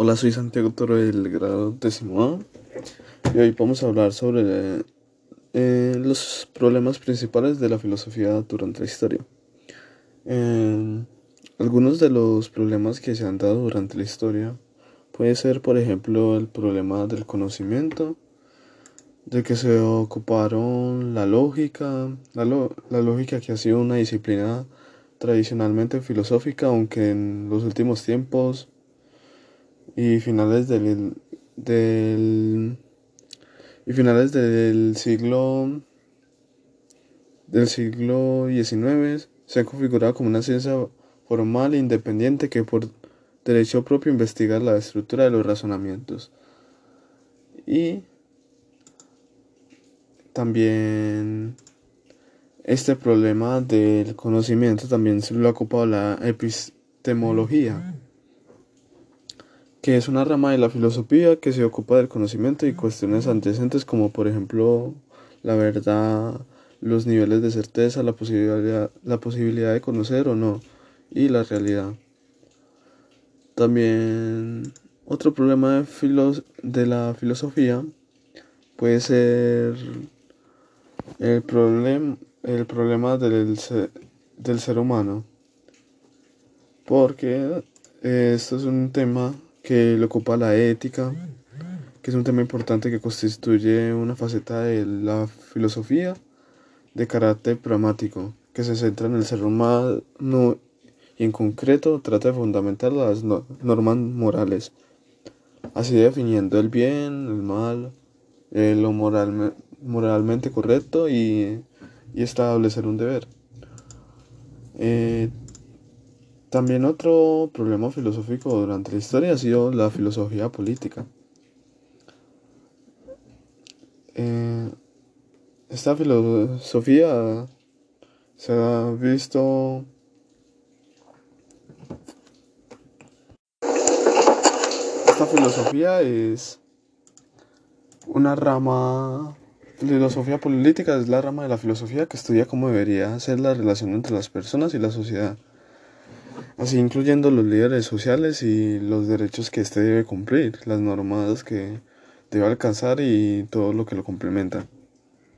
Hola, soy Santiago Toro del grado décimo A y hoy vamos a hablar sobre eh, los problemas principales de la filosofía durante la historia. Eh, algunos de los problemas que se han dado durante la historia puede ser, por ejemplo, el problema del conocimiento, de que se ocuparon la lógica, la, la lógica que ha sido una disciplina tradicionalmente filosófica, aunque en los últimos tiempos y finales del, del y finales del siglo del siglo XIX se ha configurado como una ciencia formal e independiente que por derecho propio investiga la estructura de los razonamientos. Y también este problema del conocimiento también se lo ha ocupado la epistemología que es una rama de la filosofía que se ocupa del conocimiento y cuestiones adyacentes como por ejemplo la verdad, los niveles de certeza, la posibilidad, la posibilidad de conocer o no y la realidad. También otro problema de, de la filosofía puede ser el, el problema del, del ser humano. Porque esto es un tema que le ocupa la ética, que es un tema importante que constituye una faceta de la filosofía de carácter pragmático, que se centra en el ser humano y en concreto trata de fundamentar las normas morales, así definiendo el bien, el mal, eh, lo moral, moralmente correcto y, y, establecer un deber. Eh, también otro problema filosófico durante la historia ha sido la filosofía política. Eh, esta filosofía se ha visto esta filosofía es una rama filosofía política es la rama de la filosofía que estudia cómo debería ser la relación entre las personas y la sociedad así incluyendo los líderes sociales y los derechos que éste debe cumplir, las normas que debe alcanzar y todo lo que lo complementa.